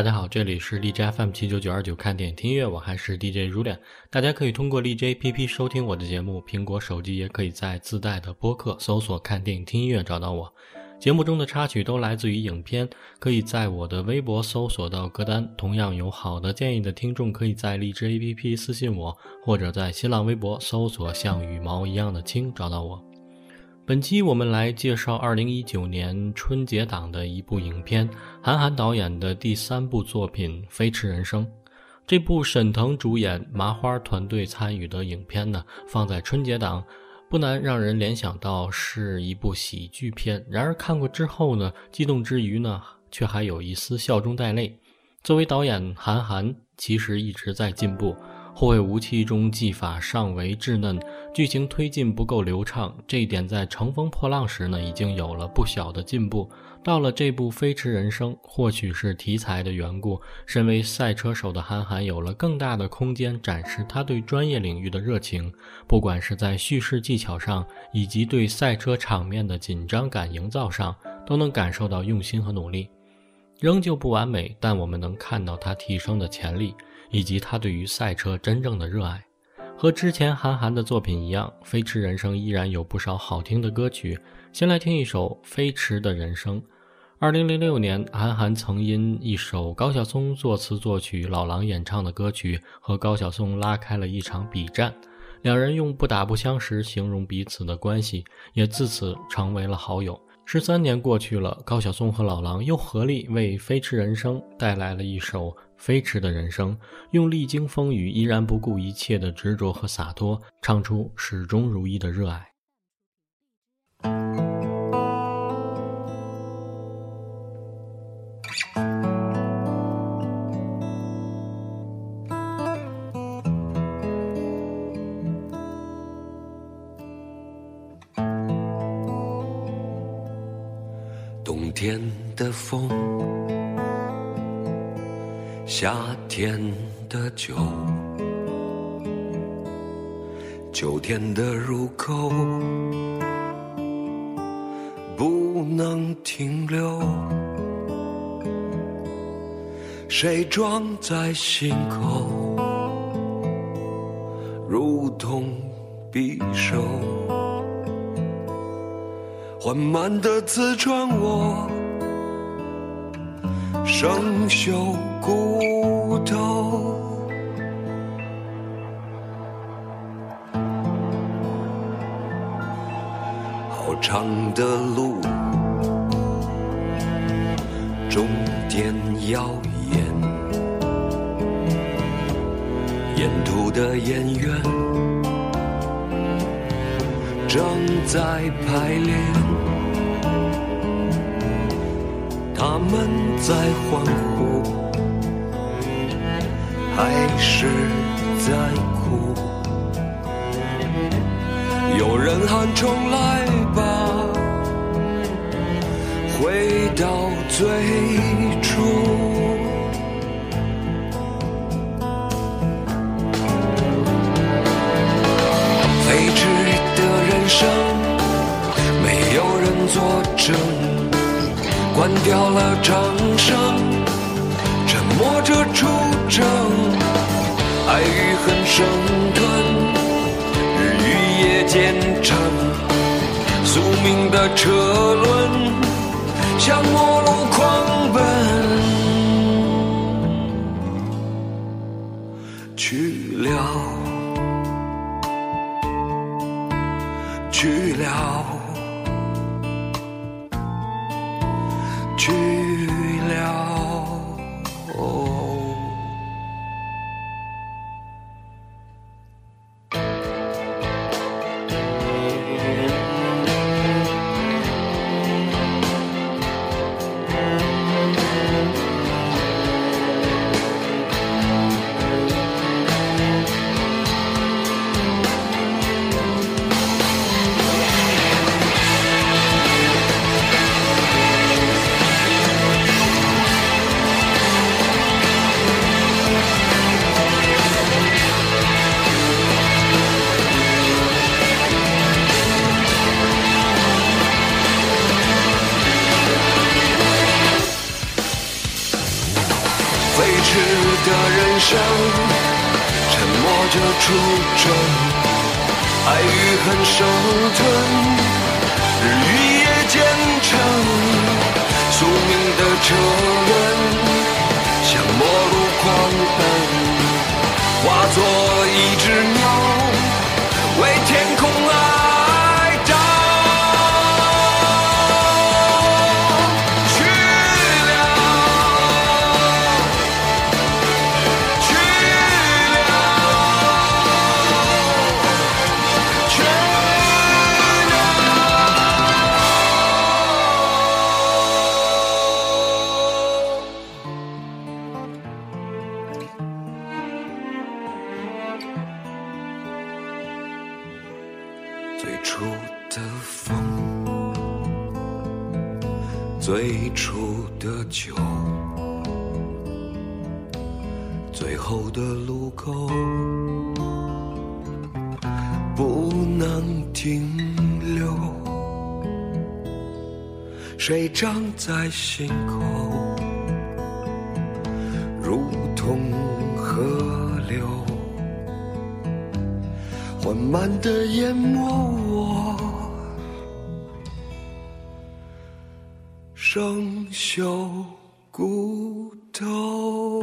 大家好，这里是荔枝 FM 七九九二九看电影听音乐，我还是 DJ 如脸。大家可以通过荔枝 APP 收听我的节目，苹果手机也可以在自带的播客搜索“看电影听音乐”找到我。节目中的插曲都来自于影片，可以在我的微博搜索到歌单。同样有好的建议的听众，可以在荔枝 APP 私信我，或者在新浪微博搜索“像羽毛一样的青”找到我。本期我们来介绍二零一九年春节档的一部影片，韩寒导演的第三部作品《飞驰人生》。这部沈腾主演、麻花团队参与的影片呢，放在春节档，不难让人联想到是一部喜剧片。然而看过之后呢，激动之余呢，却还有一丝笑中带泪。作为导演，韩寒其实一直在进步。《后会无期》中技法尚为稚嫩，剧情推进不够流畅，这一点在《乘风破浪》时呢已经有了不小的进步。到了这部《飞驰人生》，或许是题材的缘故，身为赛车手的韩寒有了更大的空间展示他对专业领域的热情，不管是在叙事技巧上，以及对赛车场面的紧张感营造上，都能感受到用心和努力。仍旧不完美，但我们能看到他提升的潜力。以及他对于赛车真正的热爱，和之前韩寒的作品一样，《飞驰人生》依然有不少好听的歌曲。先来听一首《飞驰的人生》。二零零六年，韩寒曾因一首高晓松作词作曲、老狼演唱的歌曲，和高晓松拉开了一场比战。两人用“不打不相识”形容彼此的关系，也自此成为了好友。十三年过去了，高晓松和老狼又合力为《飞驰人生》带来了一首。飞驰的人生，用历经风雨依然不顾一切的执着和洒脱，唱出始终如一的热爱。的酒，秋天的入口，不能停留。谁装在心口，如同匕首，缓慢的刺穿我。生锈骨头，好长的路，终点遥远，沿途的演员正在排练。他们在欢呼，还是在哭？有人喊重来吧，回到最初。飞驰的人生，没有人作证。关掉了掌声，沉默着出争，爱与恨生吞，日与夜兼程，宿命的车轮向末路狂奔，去了，去了。生，沉默着出征，爱与恨生存，日与夜兼程，宿命的车轮像末路狂奔，化作一只最初的酒，最后的路口，不能停留。谁长在心口，如同河流。缓慢地淹没我生锈骨头。《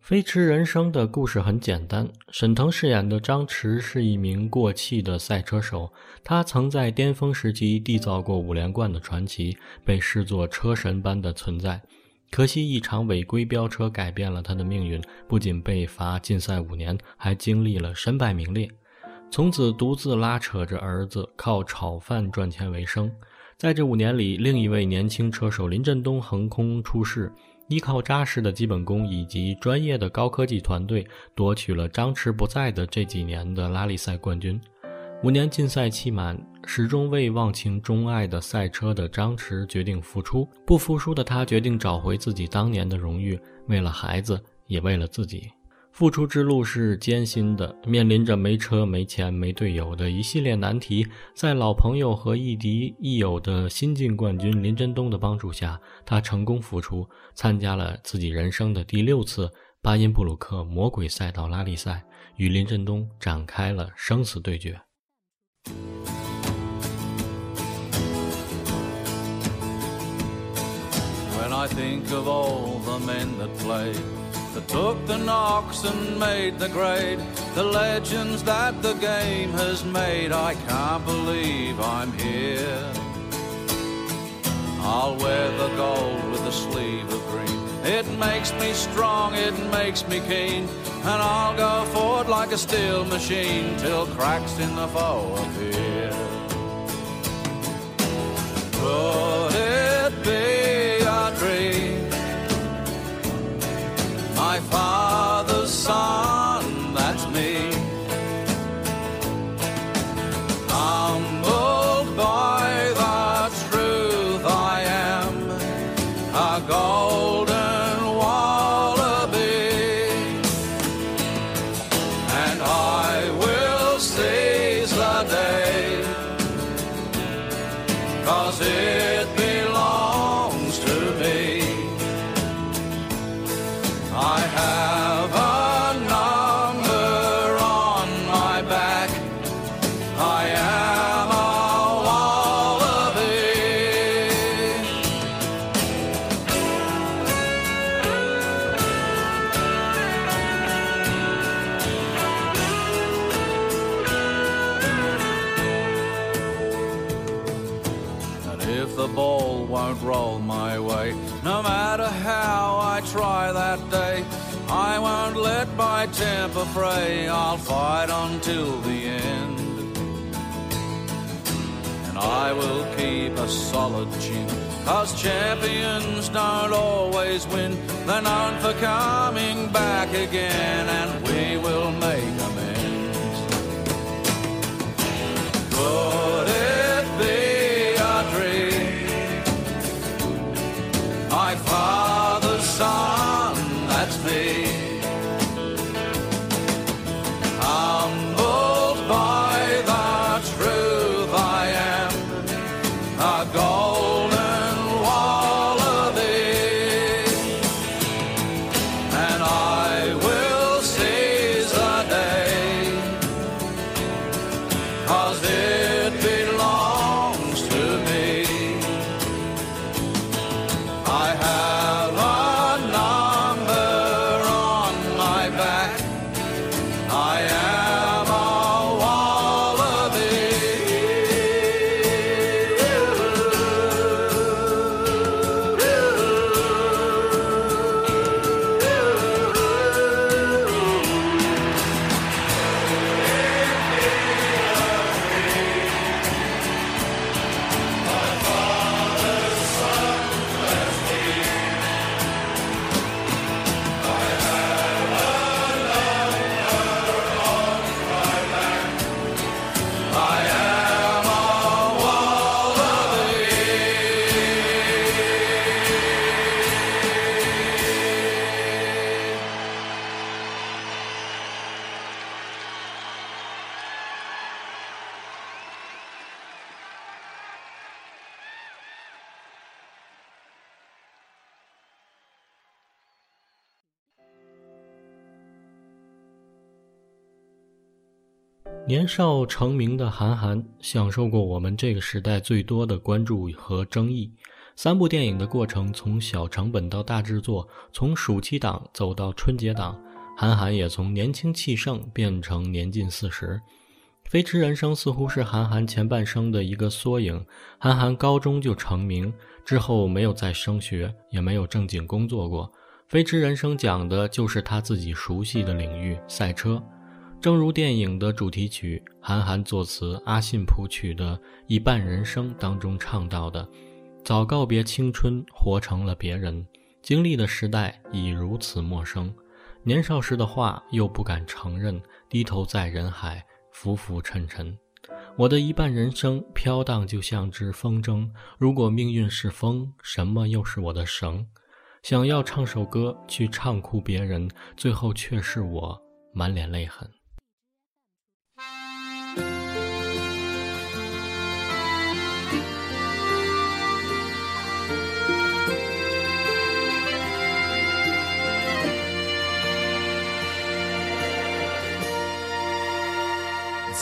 飞驰人生》的故事很简单，沈腾饰演的张弛是一名过气的赛车手，他曾在巅峰时期缔造过五连冠的传奇，被视作车神般的存在。可惜一场违规飙车改变了他的命运，不仅被罚禁赛五年，还经历了身败名裂。从此独自拉扯着儿子，靠炒饭赚钱为生。在这五年里，另一位年轻车手林振东横空出世。依靠扎实的基本功以及专业的高科技团队，夺取了张弛不在的这几年的拉力赛冠军。五年禁赛期满，始终未忘情钟爱的赛车的张弛决定复出。不服输的他决定找回自己当年的荣誉，为了孩子，也为了自己。复出之路是艰辛的，面临着没车、没钱、没队友的一系列难题。在老朋友和亦敌亦友的新晋冠军林振东的帮助下，他成功复出，参加了自己人生的第六次巴音布鲁克魔鬼赛道拉力赛，与林振东展开了生死对决。When I think of all the men that played, that took the knocks and made the grade, the legends that the game has made, I can't believe I'm here. I'll wear the gold with the sleeve of green. It makes me strong, it makes me keen, and I'll go forward like a steel machine till cracks in the foe appear. Could oh, no matter how I try that day, I won't let my temper fray. I'll fight until the end. And I will keep a solid chin. Cause champions don't always win. They're known for coming back again, and we will make amends. Could 年少成名的韩寒，享受过我们这个时代最多的关注和争议。三部电影的过程，从小成本到大制作，从暑期档走到春节档，韩寒也从年轻气盛变成年近四十。《飞驰人生》似乎是韩寒前半生的一个缩影。韩寒高中就成名，之后没有再升学，也没有正经工作过。《飞驰人生》讲的就是他自己熟悉的领域——赛车。正如电影的主题曲，韩寒作词，阿信谱曲的《一半人生》当中唱到的：“早告别青春，活成了别人，经历的时代已如此陌生。年少时的话又不敢承认，低头在人海，浮浮沉沉。我的一半人生飘荡，就像只风筝。如果命运是风，什么又是我的绳？想要唱首歌去唱哭别人，最后却是我满脸泪痕。”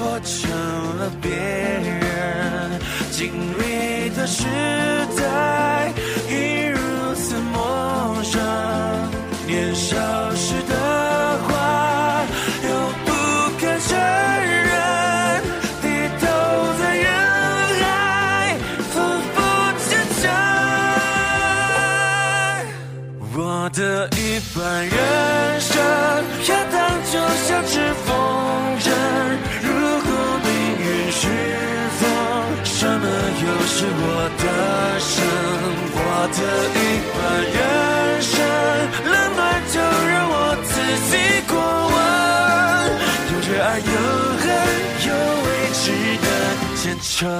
活成了别人经历的时代，已如此陌生。年少时的话，又不敢承认，低头在人海，浮浮沉沉。我的一半人生，飘荡就像只唱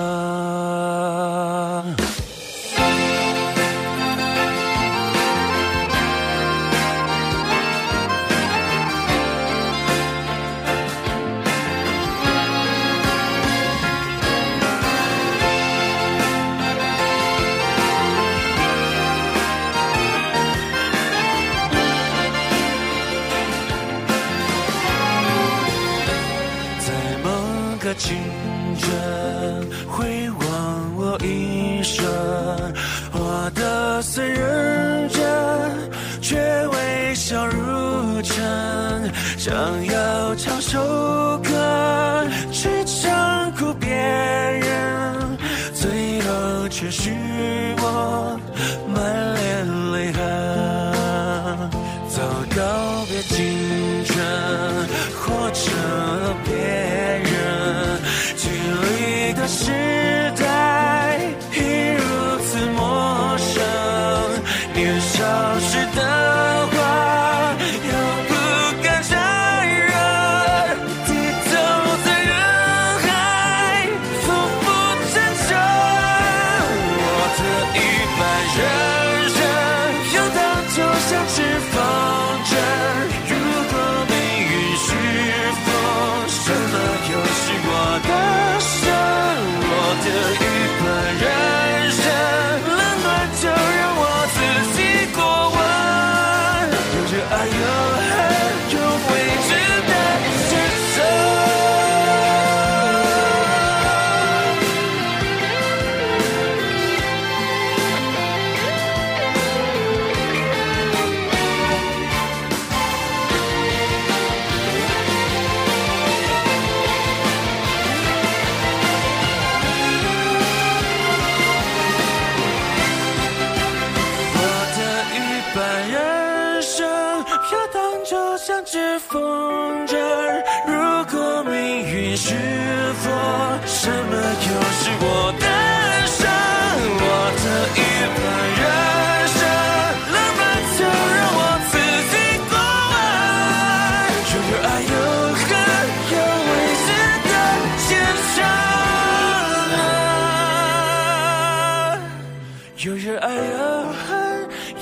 我的虽认真，却微笑如真。想要唱首歌去唱哭别人，最后却是一半人生冷暖就让我自己过问有热爱有恨有未知的前程有热爱有恨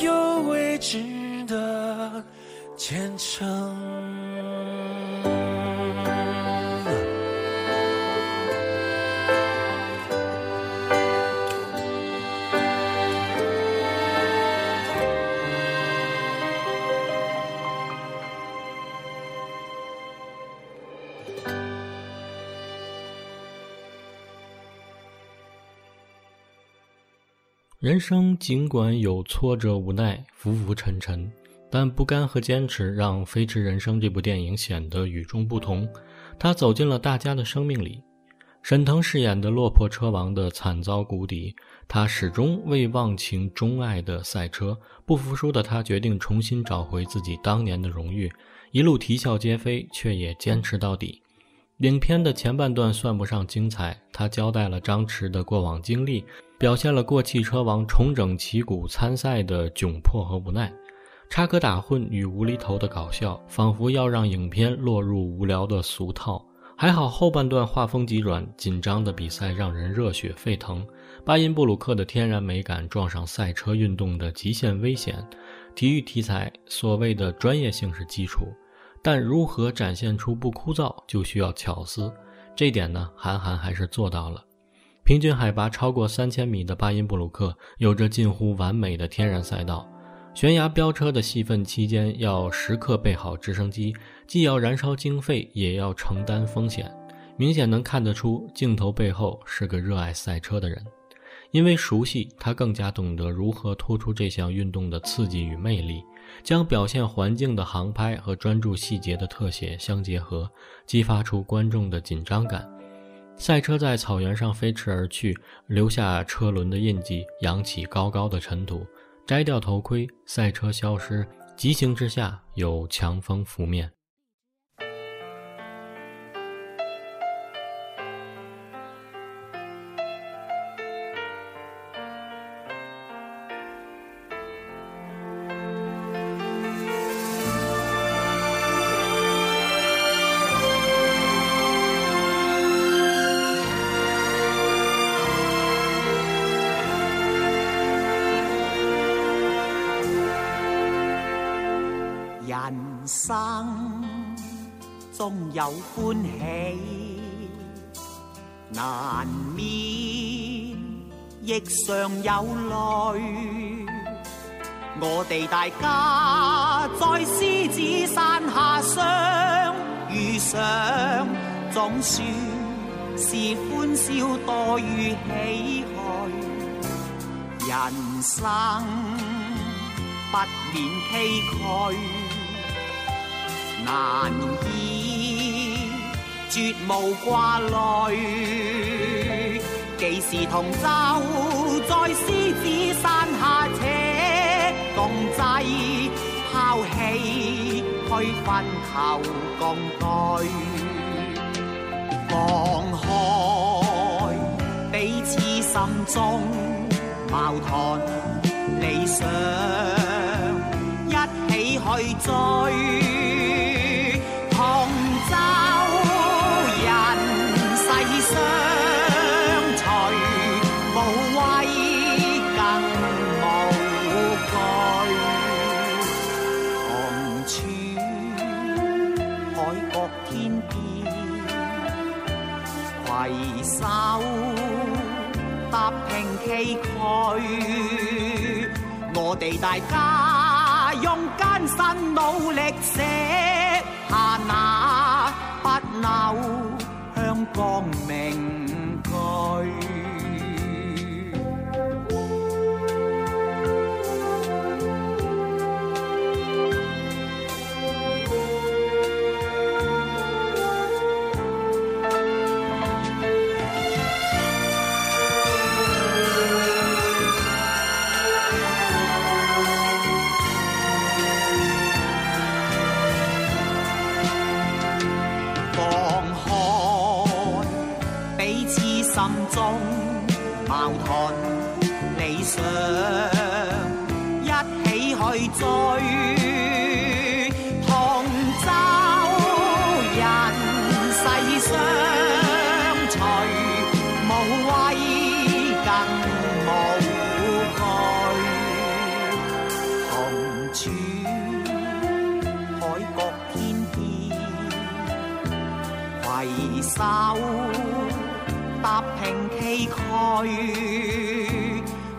有未知的前程人生尽管有挫折、无奈、浮浮沉沉，但不甘和坚持让《飞驰人生》这部电影显得与众不同。他走进了大家的生命里。沈腾饰演的落魄车王的惨遭谷底，他始终未忘情钟爱的赛车。不服输的他决定重新找回自己当年的荣誉，一路啼笑皆非，却也坚持到底。影片的前半段算不上精彩，他交代了张弛的过往经历。表现了过气车王重整旗鼓参赛的窘迫和无奈，插科打诨与无厘头的搞笑，仿佛要让影片落入无聊的俗套。还好后半段画风急转，紧张的比赛让人热血沸腾。巴音布鲁克的天然美感撞上赛车运动的极限危险。体育题材所谓的专业性是基础，但如何展现出不枯燥，就需要巧思。这点呢，韩寒还是做到了。平均海拔超过三千米的巴音布鲁克有着近乎完美的天然赛道，悬崖飙车的戏份期间要时刻备好直升机，既要燃烧经费，也要承担风险。明显能看得出，镜头背后是个热爱赛车的人。因为熟悉，他更加懂得如何突出这项运动的刺激与魅力，将表现环境的航拍和专注细节的特写相结合，激发出观众的紧张感。赛车在草原上飞驰而去，留下车轮的印记，扬起高高的尘土。摘掉头盔，赛车消失。疾行之下，有强风拂面。人生中有欢喜，难免亦常有泪。我哋大家在狮子山下相遇上，总算是欢笑多于唏嘘。人生不免崎岖。难以绝无挂虑，几时同舟在狮子山下且共济，抛弃去分求共对，放开彼此心中矛盾理想，一起去追。哋大家用艰辛努力写下那不朽香光明。手，踏平崎岖。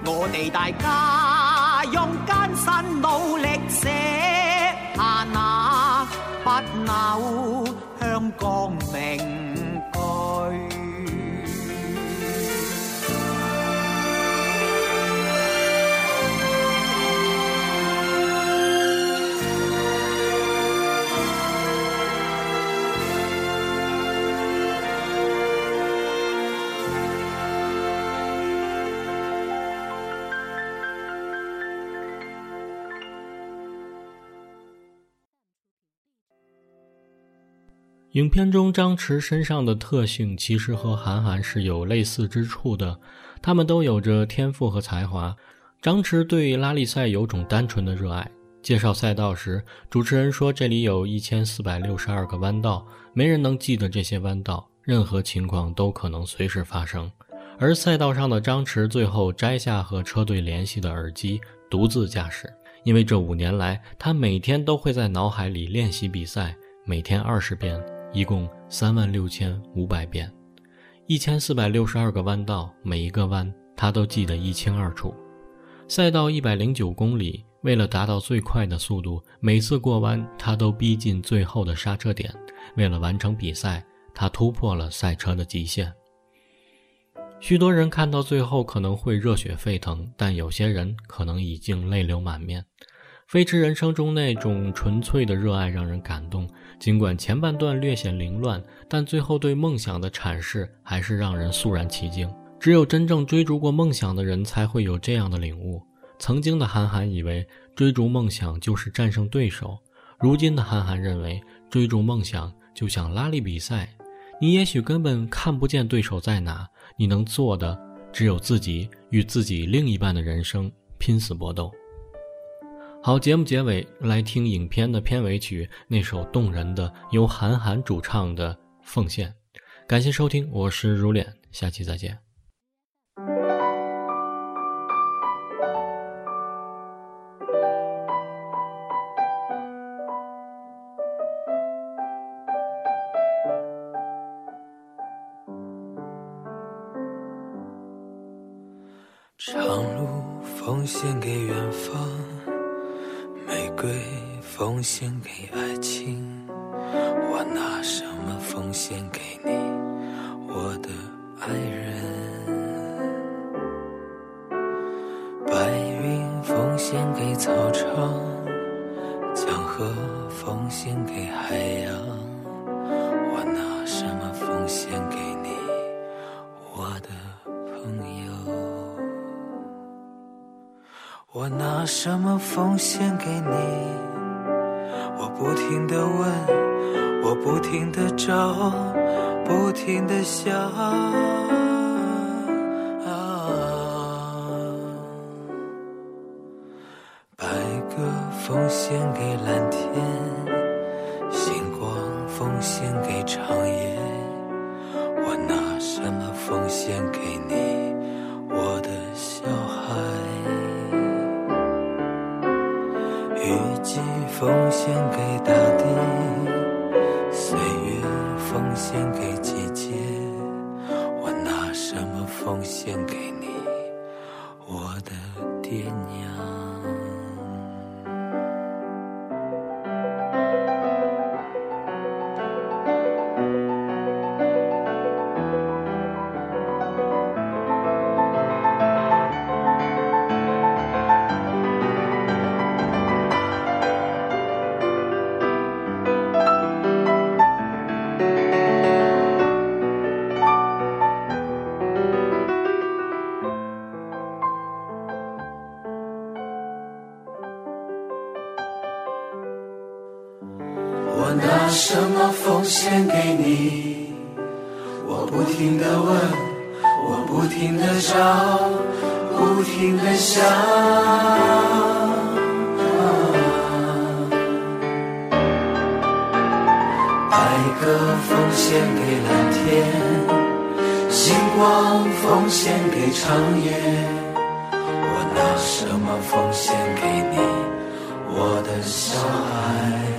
我哋大家用艰辛努力写下那不朽香港名影片中张弛身上的特性其实和韩寒是有类似之处的，他们都有着天赋和才华。张弛对拉力赛有种单纯的热爱。介绍赛道时，主持人说这里有一千四百六十二个弯道，没人能记得这些弯道，任何情况都可能随时发生。而赛道上的张弛最后摘下和车队联系的耳机，独自驾驶，因为这五年来他每天都会在脑海里练习比赛，每天二十遍。一共三万六千五百遍，一千四百六十二个弯道，每一个弯他都记得一清二楚。赛道一百零九公里，为了达到最快的速度，每次过弯他都逼近最后的刹车点。为了完成比赛，他突破了赛车的极限。许多人看到最后可能会热血沸腾，但有些人可能已经泪流满面。飞驰人生中那种纯粹的热爱让人感动，尽管前半段略显凌乱，但最后对梦想的阐释还是让人肃然起敬。只有真正追逐过梦想的人才会有这样的领悟。曾经的韩寒以为追逐梦想就是战胜对手，如今的韩寒认为追逐梦想就像拉力比赛，你也许根本看不见对手在哪，你能做的只有自己与自己另一半的人生拼死搏斗。好，节目结尾来听影片的片尾曲，那首动人的由韩寒主唱的《奉献》。感谢收听，我是如脸，下期再见。长路奉献给远方。归奉献给爱情，我拿什么奉献给你，我的爱人？白云奉献给草场，江河奉献给海洋，我拿什么奉献给你？我不停的问，我不停的找，不停的想。白鸽奉献给蓝天，献给你？我不停的问，我不停的找，不停的想。白鸽奉献给蓝天，星光奉献给长夜。我拿什么奉献给你，我的小孩？